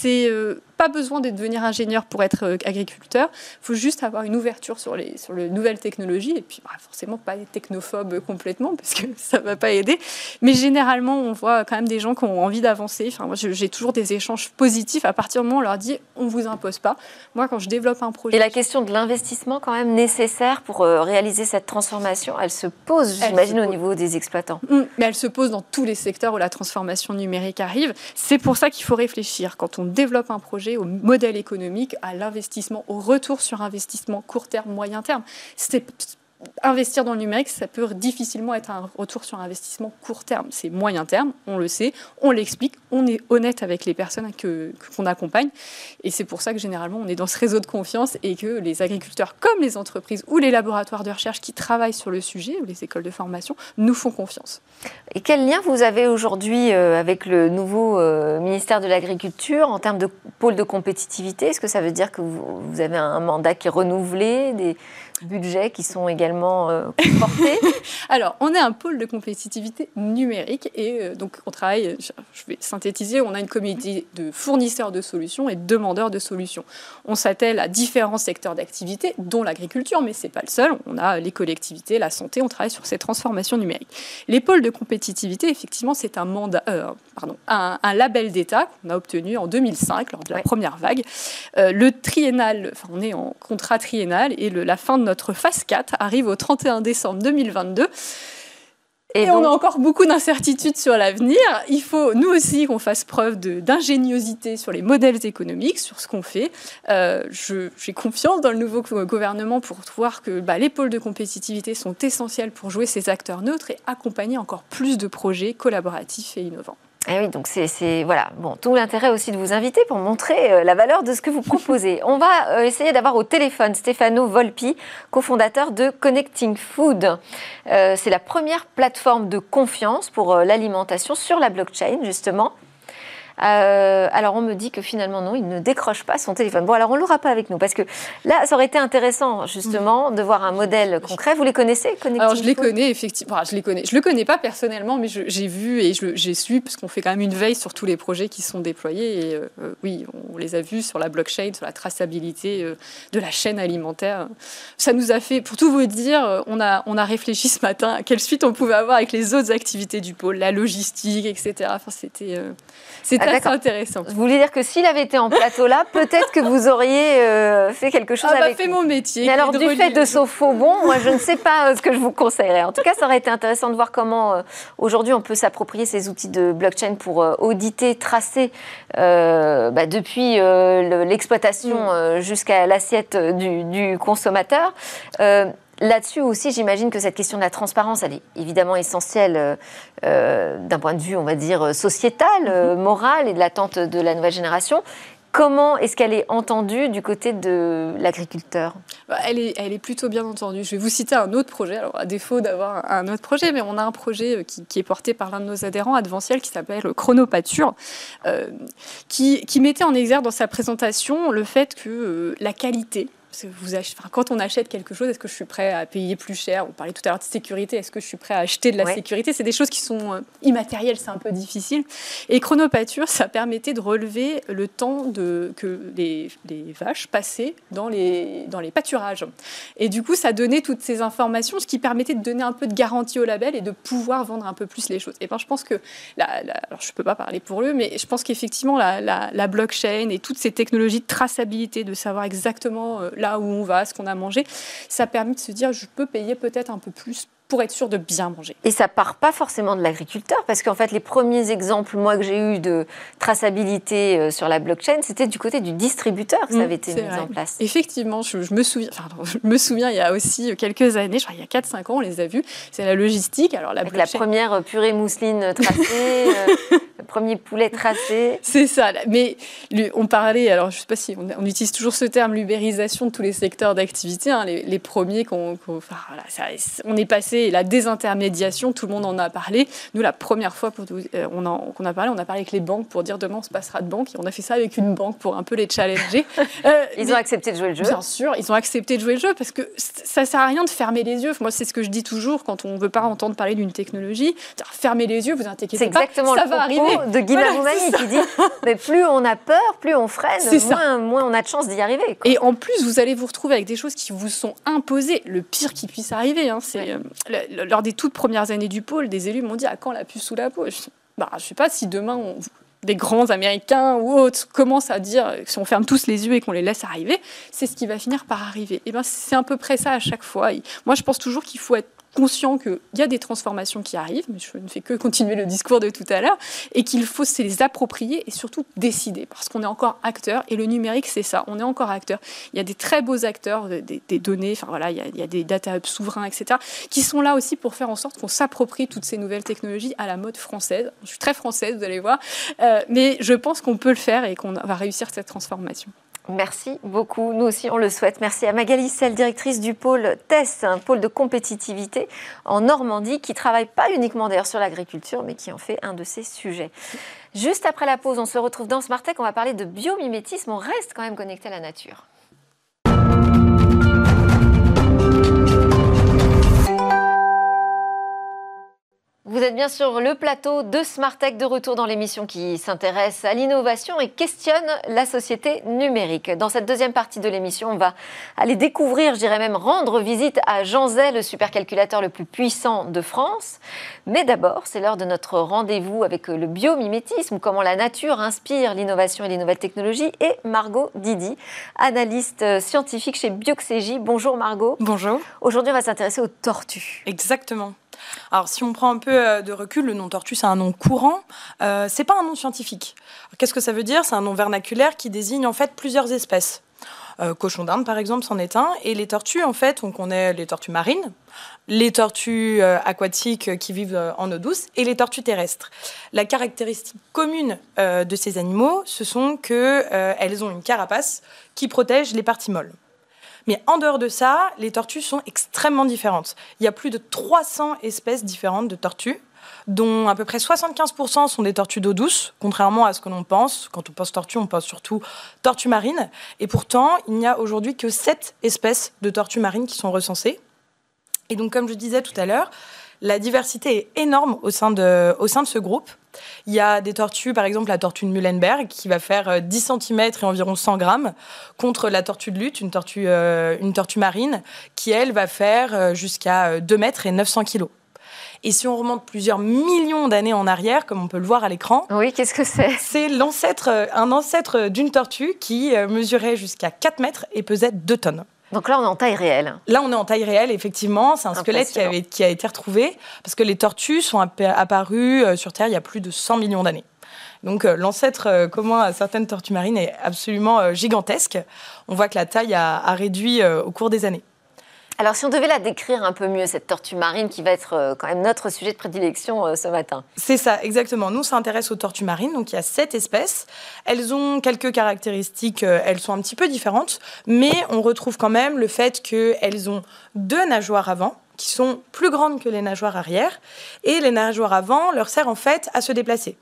Speaker 3: euh, pas besoin de devenir ingénieur pour être euh, agriculteur. Il faut juste avoir une ouverture sur les, sur les nouvelles technologies et puis bah, forcément pas être technophobe complètement parce que ça va pas aider. Mais généralement, on voit quand même des gens qui ont envie d'avancer. Enfin, moi, j'ai toujours des échanges positifs à partir du moment où on leur dit on vous impose pas. Moi, quand je développe un projet.
Speaker 1: Et la question de l'investissement quand même nécessaire pour réaliser cette transformation, elle se pose, j'imagine, au niveau des exploitants.
Speaker 3: Mmh, mais elle se pose dans tous les secteurs où la transformation numérique arrive. C'est pour ça qu'il faut réfléchir quand on développe un projet au modèle économique, à l'investissement, au retour sur investissement court terme, moyen terme. Investir dans le numérique, ça peut difficilement être un retour sur investissement court terme. C'est moyen terme, on le sait, on l'explique, on est honnête avec les personnes qu'on accompagne. Et c'est pour ça que généralement, on est dans ce réseau de confiance et que les agriculteurs, comme les entreprises ou les laboratoires de recherche qui travaillent sur le sujet, ou les écoles de formation, nous font confiance.
Speaker 1: Et quel lien vous avez aujourd'hui euh, avec le nouveau euh, ministère de l'Agriculture en termes de pôle de compétitivité? Est-ce que ça veut dire que vous avez un mandat qui est renouvelé, budgets qui sont également porter
Speaker 3: Alors, on est un pôle de compétitivité numérique et donc on travaille, je vais synthétiser, on a une communauté de fournisseurs de solutions et de demandeurs de solutions. On s'attelle à différents secteurs d'activité, dont l'agriculture, mais ce n'est pas le seul. On a les collectivités, la santé, on travaille sur ces transformations numériques. Les pôles de compétitivité, effectivement, c'est un, mandat, euh, pardon, un, label d'État qu'on a obtenu en 2005 lors de la première vague. Euh, le triennal, enfin, on est en contrat triennal et la fin de notre phase 4 arrive au 31 décembre 2022. Et, on a encore beaucoup d'incertitudes sur l'avenir. Il faut, nous aussi, qu'on fasse preuve d'ingéniosité sur les modèles économiques, sur ce qu'on fait. Euh, J'ai confiance dans le nouveau gouvernement pour voir que bah, les pôles de compétitivité sont essentiels pour jouer ces acteurs neutres et accompagner encore plus de projets collaboratifs et innovants.
Speaker 1: Et eh oui, donc c'est voilà, bon, tout l'intérêt aussi de vous inviter pour montrer euh, la valeur de ce que vous proposez. On va euh, essayer d'avoir au téléphone Stefano Volpi, cofondateur de Connecting Food. Euh, c'est la première plateforme de confiance pour l'alimentation sur la blockchain, justement. Euh, alors on me dit que finalement non, il ne décroche pas son téléphone. Bon alors on l'aura pas avec nous parce que là ça aurait été intéressant justement de voir un modèle concret. Vous les connaissez
Speaker 3: Alors je les connais effectivement. je les connais. Je le connais pas personnellement, mais j'ai vu et j'ai su parce qu'on fait quand même une veille sur tous les projets qui sont déployés et euh, oui, on les a vus sur la blockchain, sur la traçabilité euh, de la chaîne alimentaire. Ça nous a fait, pour tout vous dire, on a on a réfléchi ce matin à quelle suite on pouvait avoir avec les autres activités du pôle, la logistique, etc. Enfin c'était c'était ah, intéressant.
Speaker 1: Vous voulez dire que s'il avait été en plateau là, peut-être que vous auriez euh, fait quelque chose
Speaker 3: ah, bah,
Speaker 1: avec
Speaker 3: fait mon métier.
Speaker 1: Mais alors, du fait de ce faux bon, moi, je ne sais pas euh, ce que je vous conseillerais. En tout cas, ça aurait été intéressant de voir comment, euh, aujourd'hui, on peut s'approprier ces outils de blockchain pour auditer, tracer, bah, depuis l'exploitation mm. jusqu'à l'assiette du, du, consommateur. Là-dessus aussi, j'imagine que cette question de la transparence, elle est évidemment essentielle euh, euh, d'un point de vue, on va dire, sociétal, euh, mhm. moral et de l'attente de la nouvelle génération. Comment est-ce qu'elle est entendue du côté de l'agriculteur?
Speaker 3: Bah, elle est, elle est plutôt bien entendue. Je vais vous citer un autre projet, alors à défaut d'avoir un autre projet, mais on a un projet qui, est porté par l'un de nos adhérents, Adventiel, qui s'appelle Chronopature, qui, qui, mettait en exergue dans sa présentation le fait que la qualité, vous quand on achète quelque chose, est-ce que je suis prêt à payer plus cher? On parlait tout à l'heure de sécurité. Est-ce que je suis prêt à acheter de la sécurité? C'est des choses qui sont euh, immatérielles, c'est un peu difficile. Et chronopature, ça permettait de relever le temps de, que les, vaches passaient dans les, dans les pâturages. Et du coup, ça donnait toutes ces informations, ce qui permettait de donner un peu de garantie au label et de pouvoir vendre un peu plus les choses. Et ben, je pense que, la, alors je ne peux pas parler pour eux, mais je pense qu'effectivement, la, la, blockchain et toutes ces technologies de traçabilité, de savoir exactement euh, là où on va, ce qu'on a mangé. Ça permet de se dire, je peux payer peut-être un peu plus pour être sûr de bien manger.
Speaker 1: Et ça part pas forcément de l'agriculteur, parce qu'en fait, les premiers exemples, moi, que j'ai eu de traçabilité euh, sur la blockchain, c'était du côté du distributeur que ça mmh, avait été mis en place. Effectivement,
Speaker 3: je, me souviens, je me souviens, il y a aussi quelques années, je crois il y a 4-5 ans, on les a vus, c'est la logistique. Alors, la,
Speaker 1: Avec la première purée mousseline tracée, euh, le premier poulet tracé.
Speaker 3: C'est ça, mais on parlait, alors je sais pas si on, utilise toujours ce terme, l'ubérisation de tous les secteurs d'activité, hein, les, premiers qu'on, enfin, voilà, on est passé la désintermédiation, tout le monde en a parlé. Nous, la première fois euh, on qu'on a parlé, on a parlé avec les banques pour dire demain on se passera de banque. Et on a fait ça avec une banque pour un peu les challenger.
Speaker 1: Euh, ils ont accepté de jouer le jeu
Speaker 3: Bien sûr, ils ont accepté de jouer le jeu parce que ça sert à rien de fermer les yeux. Moi, c'est ce que je dis toujours quand on ne veut pas entendre parler d'une technologie. Fermez les yeux, vous inquiétez pas.
Speaker 1: C'est exactement ça le va arriver. De Guy voilà, qui dit mais plus on a peur, plus on freine, moins, moins, on a de chance d'y arriver.
Speaker 3: Et en plus, vous allez vous retrouver avec des choses qui vous sont imposées. Le pire qui puisse arriver, hein, c'est euh, lors des toutes premières années du pôle, des élus m'ont dit à quand la puce sous la peau? Je ne bah, sais pas si demain des grands Américains ou autres commencent à dire si on ferme tous les yeux et qu'on les laisse arriver, c'est ce qui va finir par arriver. Et ben c'est à peu près ça à chaque fois. moi, je pense toujours qu'il faut être conscient qu'il y a des transformations qui arrivent, mais je ne fais que continuer le discours de tout à l'heure, et qu'il faut se les approprier et surtout décider, parce qu'on est encore acteur, et le numérique, c'est ça, on est encore acteur. Il y a des très beaux acteurs, des, données, enfin voilà, il y, a, des data hubs souverains, etc., qui sont là aussi pour faire en sorte qu'on s'approprie toutes ces nouvelles technologies à la mode française. Je suis très française, vous allez voir, euh, mais je pense qu'on peut le faire et qu'on va réussir cette transformation.
Speaker 1: Merci beaucoup. Nous aussi, on le souhaite. Merci à Magali Sel, directrice du pôle TESS, un pôle de compétitivité en Normandie, qui travaille pas uniquement d'ailleurs sur l'agriculture, mais qui en fait un de ses sujets. Juste après la pause, on se retrouve dans Smart Tech. On va parler de biomimétisme. On reste quand même connecté à la nature. Bien sûr le plateau de Smart Tech de retour dans l'émission qui s'intéresse à l'innovation et questionne la société numérique. Dans cette deuxième partie de l'émission, on va aller découvrir, je dirais même rendre visite à Jean Zay, le supercalculateur le plus puissant de France. Mais d'abord, c'est l'heure de notre rendez-vous avec le biomimétisme, comment la nature inspire l'innovation et les nouvelles technologies. Et Margot Didi, analyste scientifique chez Bioxégie. Bonjour Margot.
Speaker 4: Bonjour.
Speaker 1: Aujourd'hui, on va s'intéresser aux tortues.
Speaker 4: Exactement. Alors, si on prend un peu euh, de recul, le nom tortue, c'est un nom courant. Euh, c'est pas un nom scientifique. Qu'est-ce que ça veut dire? C'est un nom vernaculaire qui désigne en fait plusieurs espèces. Euh, cochon d'Inde, par exemple, c'en est un. Et les tortues, en fait, on connaît les tortues marines, les tortues euh, aquatiques qui vivent en eau douce et les tortues terrestres. La caractéristique commune de ces animaux, ce sont qu'elles ont une carapace qui protège les parties molles. Mais en dehors de ça, les tortues sont extrêmement différentes. Il y a plus de 300 espèces différentes de tortues dont à peu près 75% sont des tortues d'eau douce, contrairement à ce que l'on pense. Quand on pense tortue, on pense surtout tortues marines. Et pourtant, il n'y a aujourd'hui que 7 espèces de tortues marines qui sont recensées. Et donc, comme je disais tout à l'heure, la diversité est énorme au sein de, au sein de ce groupe. Il y a des tortues, par exemple la tortue de Muhlenberg, qui va faire 10 euh, cm et environ 100 grammes, contre la tortue de lutte, une tortue, euh, une tortue marine, qui, elle, va faire euh, jusqu'à 2 mètres et 900 kg. Et si on remonte plusieurs millions d'années en arrière, comme on peut le voir à l'écran,
Speaker 1: oui, qu'est-ce que c'est?
Speaker 4: C'est l'ancêtre, un ancêtre d'une tortue qui mesurait jusqu'à 4 mètres et pesait 2 tonnes.
Speaker 1: Donc là, on est en taille réelle.
Speaker 4: Là, on est en taille réelle, effectivement. C'est un squelette qui, avait, qui, a été retrouvé parce que les tortues sont apparues euh, sur Terre il y a plus de 100 millions d'années. Donc euh, l'ancêtre euh, commun à certaines tortues marines est absolument gigantesque. On voit que la taille a réduit au cours des années.
Speaker 1: Alors, si on devait la décrire un peu mieux, cette tortue marine qui va être euh, quand même notre sujet de prédilection euh, ce matin.
Speaker 4: C'est ça, exactement. Nous, ça intéresse aux tortues marines. Donc, il y a sept espèces. Elles ont quelques caractéristiques, euh, elles sont un petit peu différentes, mais on retrouve quand même le fait qu'elles ont deux nageoires avant qui sont plus grandes que les nageoires arrière. Et les nageoires avant leur servent en fait à se déplacer.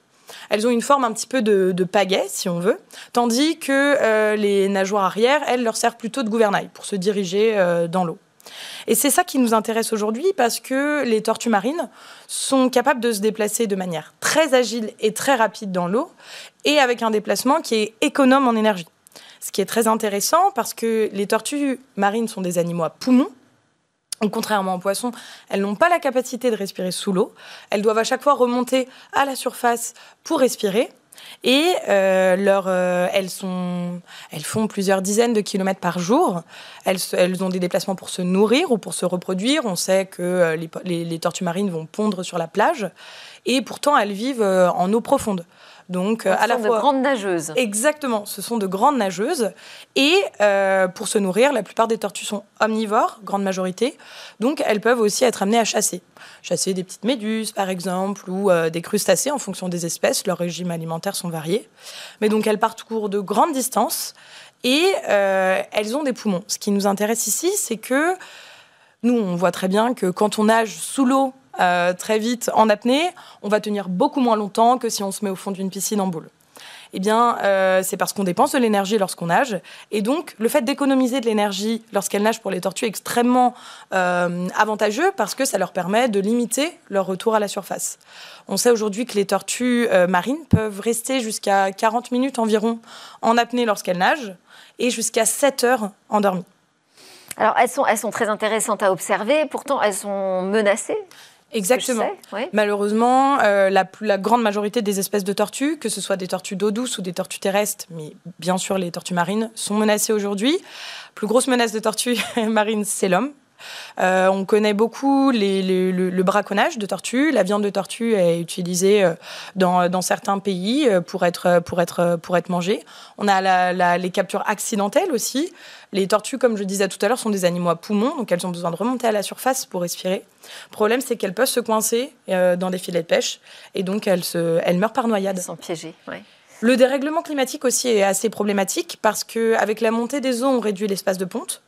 Speaker 4: Elles ont une forme un petit peu de, de pagaie, si on veut, tandis que les nageoires arrière, elles, leur servent plutôt de gouvernail pour se diriger dans l'eau. Et c'est ça qui nous intéresse aujourd'hui parce que les tortues marines sont capables de se déplacer de manière très agile et très rapide dans l'eau et avec un déplacement qui est économe en énergie. Ce qui est très intéressant parce que les tortues marines sont des animaux à poumons. Contrairement aux poissons, elles n'ont pas la capacité de respirer sous l'eau. Elles doivent à chaque fois remonter à la surface pour respirer. Et euh, euh, elles, sont, elles font plusieurs dizaines de kilomètres par jour. Elles, elles, ont des déplacements pour se nourrir ou pour se reproduire. On sait que euh, les, les, tortues marines vont pondre sur la plage. Et pourtant, elles vivent en eau profonde.
Speaker 1: Donc, à la fois de grandes nageuses.
Speaker 4: Exactement, ce sont de grandes nageuses. Et pour se nourrir, la plupart des tortues sont omnivores, grande majorité. Donc, elles peuvent aussi être amenées à chasser chasser des petites méduses, par exemple, ou euh, des crustacés en fonction des espèces. Leurs régimes alimentaires sont variés. Mais donc, elles parcourent de grandes distances et euh, elles ont des poumons. Ce qui nous intéresse ici, c'est que nous, on voit très bien que quand on nage sous l'eau euh, très vite en apnée, on va tenir beaucoup moins longtemps que si on se met au fond d'une piscine en boule eh bien, euh, c'est parce qu'on dépense de l'énergie lorsqu'on nage. Et donc, le fait d'économiser de l'énergie lorsqu'elles nagent pour les tortues est extrêmement euh, avantageux parce que ça leur permet de limiter leur retour à la surface. On sait aujourd'hui que les tortues marines peuvent rester jusqu'à 40 minutes environ en apnée lorsqu'elles nagent et jusqu'à 7 heures endormies.
Speaker 1: Alors, elles sont très intéressantes à observer, pourtant elles sont menacées?
Speaker 4: Exactement. Malheureusement, euh, la, la, grande majorité des espèces de tortues, que ce soit des tortues d'eau douce ou des tortues terrestres, mais bien sûr les tortues marines, sont menacées aujourd'hui. Plus grosse menace de tortues marines, c'est l'homme. Euh, on connaît beaucoup le, braconnage de tortues. La viande de tortue est utilisée euh, dans, certains pays euh, pour être, pour être, pour être mangée. On a les captures accidentelles aussi. Les tortues, comme je disais tout à l'heure, sont des animaux à poumons, donc elles ont besoin de remonter à la surface pour respirer. Le problème, c'est qu'elles peuvent se coincer dans des filets de pêche et donc elles, se, elles meurent par noyade.
Speaker 1: Elles sont piégées,
Speaker 4: Le dérèglement climatique aussi est assez problématique parce qu'avec la montée des eaux, on réduit l'espace de ponte.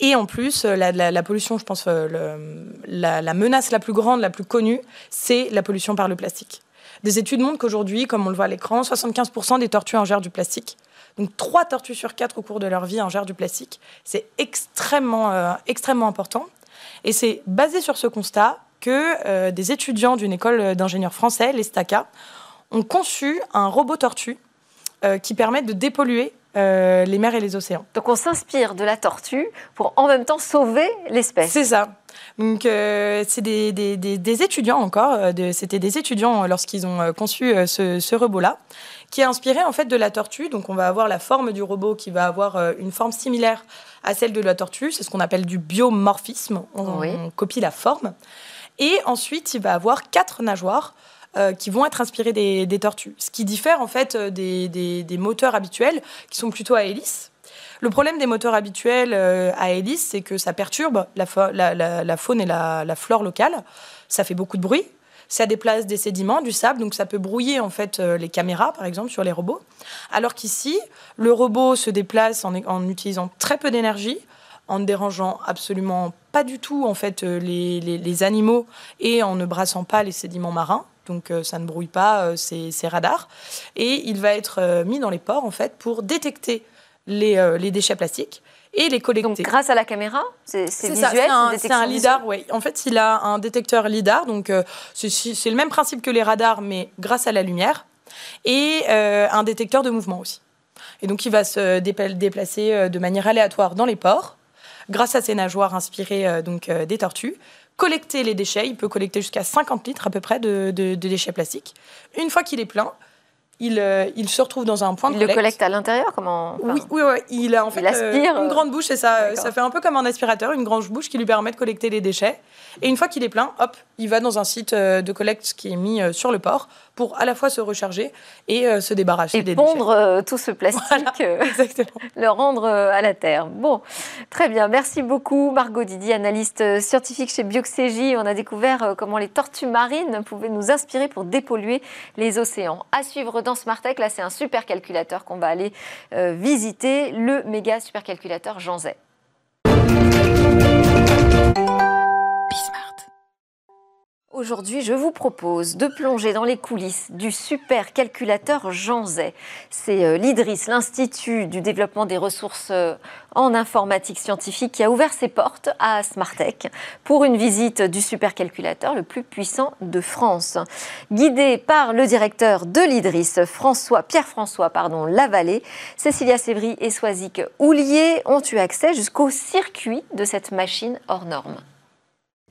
Speaker 4: Et en plus, euh, la, pollution, je pense, euh, la, menace la plus grande, la plus connue, c'est la pollution par le plastique. Des études montrent qu'aujourd'hui, comme on le voit à l'écran, 75% des tortues ingèrent du plastique. Donc 3 tortues sur 4 au cours de leur vie ingèrent du plastique. C'est extrêmement, euh, extrêmement important. Et c'est basé sur ce constat que des étudiants d'une école d'ingénieurs français, l'ESTACA, ont conçu un robot tortue qui permet de dépolluer les mers et les océans.
Speaker 1: Donc on s'inspire de la tortue pour en même temps sauver l'espèce.
Speaker 4: C'est ça. Donc, euh, c'est des, des, des, étudiants encore, euh, c'était des étudiants lorsqu'ils ont euh, conçu ce, ce robot-là, qui est inspiré en fait de la tortue. Donc, on va avoir la forme du robot qui va avoir une forme similaire à celle de la tortue. C'est ce qu'on appelle du biomorphisme. On, copie la forme. Et ensuite, il va avoir quatre nageoires. Qui vont être inspirées des, tortues. Ce qui diffère en fait des, des, moteurs habituels qui sont plutôt à hélice. Le problème des moteurs habituels euh, à hélice, c'est que ça perturbe la, faune et la, flore locale. Ça fait beaucoup de bruit. Ça déplace des sédiments, du sable, donc ça peut brouiller en fait euh, les caméras, par exemple, sur les robots. Alors qu'ici, le robot se déplace en, utilisant très peu d'énergie, en ne dérangeant absolument pas du tout en fait euh, les, animaux et en ne brassant pas les sédiments marins. Donc ça ne brouille pas ces, radars. Et il va être mis dans les ports en fait pour détecter euh, les, déchets plastiques et les collecter.
Speaker 1: Donc grâce à la caméra, c'est visuel,
Speaker 4: c'est un, lidar, oui. En fait, il a un détecteur lidar, donc euh, c'est le même principe que les radars, mais grâce à la lumière, et euh, un détecteur de mouvement aussi. Et donc il va se déplacer de manière aléatoire dans les ports, grâce à ses nageoires inspirées donc des tortues, collecter les déchets. Il peut collecter jusqu'à 50 litres à peu près de déchets plastiques. Une fois qu'il est plein, euh, il, se retrouve dans un point de
Speaker 1: il
Speaker 4: collecte.
Speaker 1: le collecte à l'intérieur comment
Speaker 4: Oui, oui, oui, il a en fait euh, une grande bouche et ça, ça fait un peu comme un aspirateur, une grande bouche qui lui permet de collecter les déchets. Et une fois qu'il est plein, hop, il va dans un site euh, de collecte qui est mis sur le port pour à la fois se recharger et se débarrasser
Speaker 1: et
Speaker 4: des
Speaker 1: pondre tout ce plastique, le rendre à la terre. Bon, très bien, merci beaucoup Margot Didi, analyste scientifique chez Bioxégie. On a découvert comment les tortues marines pouvaient nous inspirer pour dépolluer les océans. À suivre dans Smartech, là, c'est un supercalculateur qu'on va aller euh, visiter, le méga supercalculateur Jean Zay. Aujourd'hui, je vous propose de plonger dans les coulisses du supercalculateur Jean Zay. C'est euh, l'IDRIS, l'Institut du développement des ressources euh, en informatique scientifique, qui a ouvert ses portes à Smartech pour une visite du supercalculateur le plus puissant de France. Guidé par le directeur de l'IDRIS, François, Pierre-François pardon, Lavallée, Cécilia Sévry et Soisic Houlier ont eu accès jusqu'au circuit de cette machine hors norme.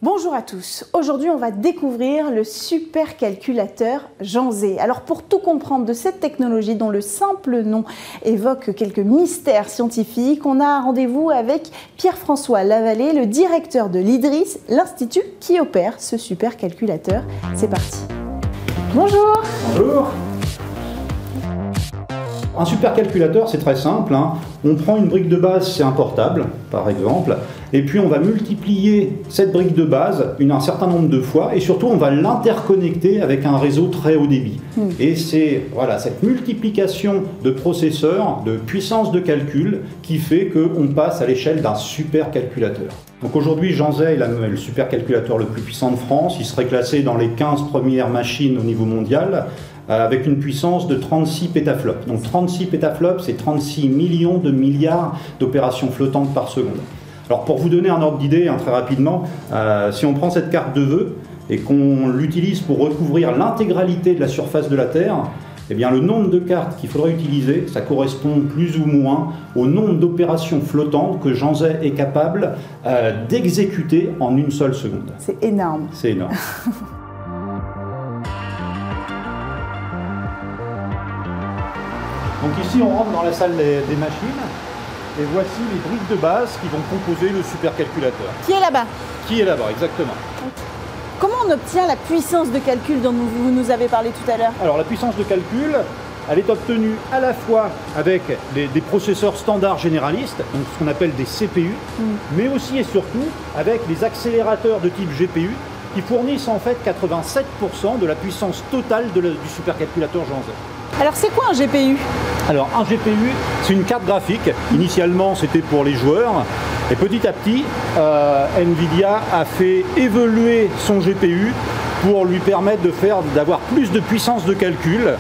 Speaker 5: Bonjour à tous. Aujourd'hui, on va découvrir le supercalculateur Jean Zé. Alors, pour tout comprendre de cette technologie dont le simple nom évoque quelques mystères scientifiques, on a rendez-vous avec Pierre-François Lavallée, le directeur de l'IDRIS, l'institut qui opère ce supercalculateur. C'est parti. Bonjour.
Speaker 6: Bonjour. Un supercalculateur, c'est très simple. Hein. On prend une brique de base, c'est un portable, par exemple, et puis on va multiplier cette brique de base une, un certain nombre de fois, et surtout on va l'interconnecter avec un réseau très haut débit. Hmm. Et c'est voilà, cette multiplication de processeurs, de puissance de calcul, qui fait qu'on passe à l'échelle d'un supercalculateur. Donc aujourd'hui, Jean Zay est le supercalculateur le plus puissant de France. Il serait classé dans les 15 premières machines au niveau mondial avec une puissance de 36 pétaflops. Donc 36 pétaflops, c'est 36 millions de milliards d'opérations flottantes par seconde. Alors pour vous donner un ordre d'idée, hein, très rapidement, euh, si on prend cette carte de vœux et qu'on l'utilise pour recouvrir l'intégralité de la surface de la Terre, eh bien, le nombre de cartes qu'il faudrait utiliser, ça correspond plus ou moins au nombre d'opérations flottantes que Jean Zay est capable euh, d'exécuter en une seule seconde.
Speaker 5: C'est énorme.
Speaker 6: C'est énorme. Donc ici, on rentre dans la salle des machines. Et voici les briques de base qui vont composer le supercalculateur.
Speaker 5: Qui est là-bas
Speaker 6: Qui est là-bas, exactement.
Speaker 5: Comment on obtient la puissance de calcul dont vous nous avez parlé tout à l'heure
Speaker 6: Alors la puissance de calcul, elle est obtenue à la fois avec des, processeurs standards généralistes, donc ce qu'on appelle des CPU, hmm. mais aussi et surtout avec les accélérateurs de type GPU qui fournissent en fait 87% de la puissance totale du supercalculateur Jean
Speaker 5: alors c'est quoi un GPU
Speaker 6: Alors un GPU, c'est une carte graphique. Initialement, c'était pour les joueurs. Et petit à petit, euh, Nvidia a fait évoluer son GPU pour lui permettre de faire d'avoir plus de puissance de calcul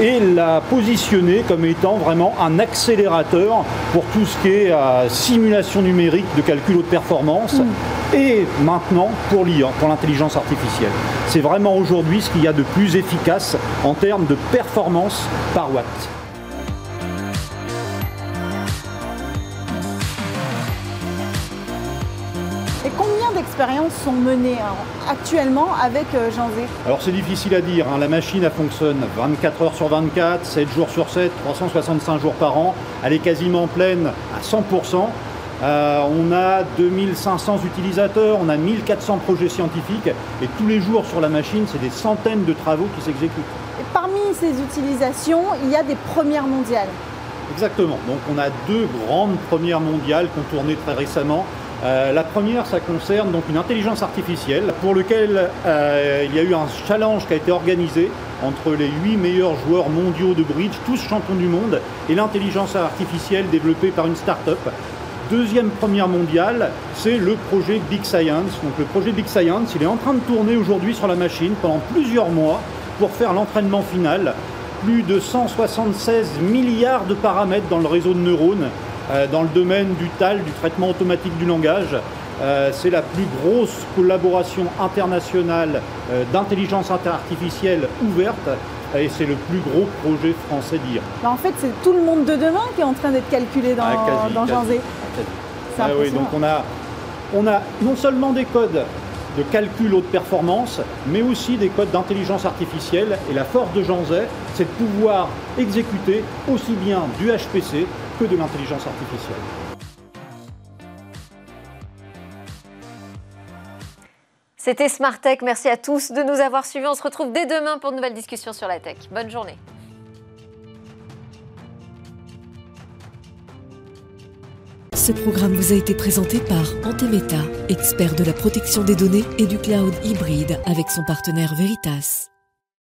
Speaker 6: et la positionner comme étant vraiment un accélérateur pour tout ce qui est euh, simulation numérique de calcul haute performance mm. Et maintenant pour l'IA, pour l'intelligence artificielle. C'est vraiment aujourd'hui ce qu'il y a de plus efficace en termes de performance par watt.
Speaker 5: expériences sont menées hein, actuellement avec euh, Jean Zé
Speaker 6: Alors c'est difficile à dire, hein. la machine elle fonctionne 24 heures sur 24, 7 jours sur 7, 365 jours par an, elle est quasiment pleine à 100%. Euh, on a 2500 utilisateurs, on a 1400 projets scientifiques et tous les jours sur la machine, c'est des centaines de travaux qui s'exécutent.
Speaker 5: Et parmi ces utilisations, il y a des premières mondiales.
Speaker 6: Exactement. Donc on a deux grandes premières mondiales qui ont tourné très récemment. Euh, la première, ça concerne donc une intelligence artificielle pour lequel euh, il y a eu un challenge qui a été organisé entre les huit meilleurs joueurs mondiaux de bridge, tous champions du monde, et l'intelligence artificielle développée par une start-up. Deuxième première mondiale, c'est le projet Big Science. Donc le projet Big Science, il est en train de tourner aujourd'hui sur la machine pendant plusieurs mois pour faire l'entraînement final. Plus de 176 milliards de paramètres dans le réseau de neurones euh, dans le domaine du TAL, du traitement automatique du langage. Euh, c'est la plus grosse collaboration internationale euh, d'intelligence artificielle ouverte et c'est le plus gros projet français d'IA.
Speaker 5: Bah, en fait, c'est tout le monde de demain qui est en train d'être calculé dans, ah, dans
Speaker 6: ah oui, donc on a, on a non seulement des codes de calcul haute performance, mais aussi des codes d'intelligence artificielle. Et la force de Jean Zay, c'est de pouvoir exécuter aussi bien du HPC que de l'intelligence artificielle.
Speaker 1: C'était Smart Tech. Merci à tous de nous avoir suivis. On se retrouve dès demain pour de nouvelles discussions sur la tech. Bonne journée.
Speaker 7: Ce programme vous a été présenté par Antemeta, expert de la protection des données et du cloud hybride avec son partenaire Veritas.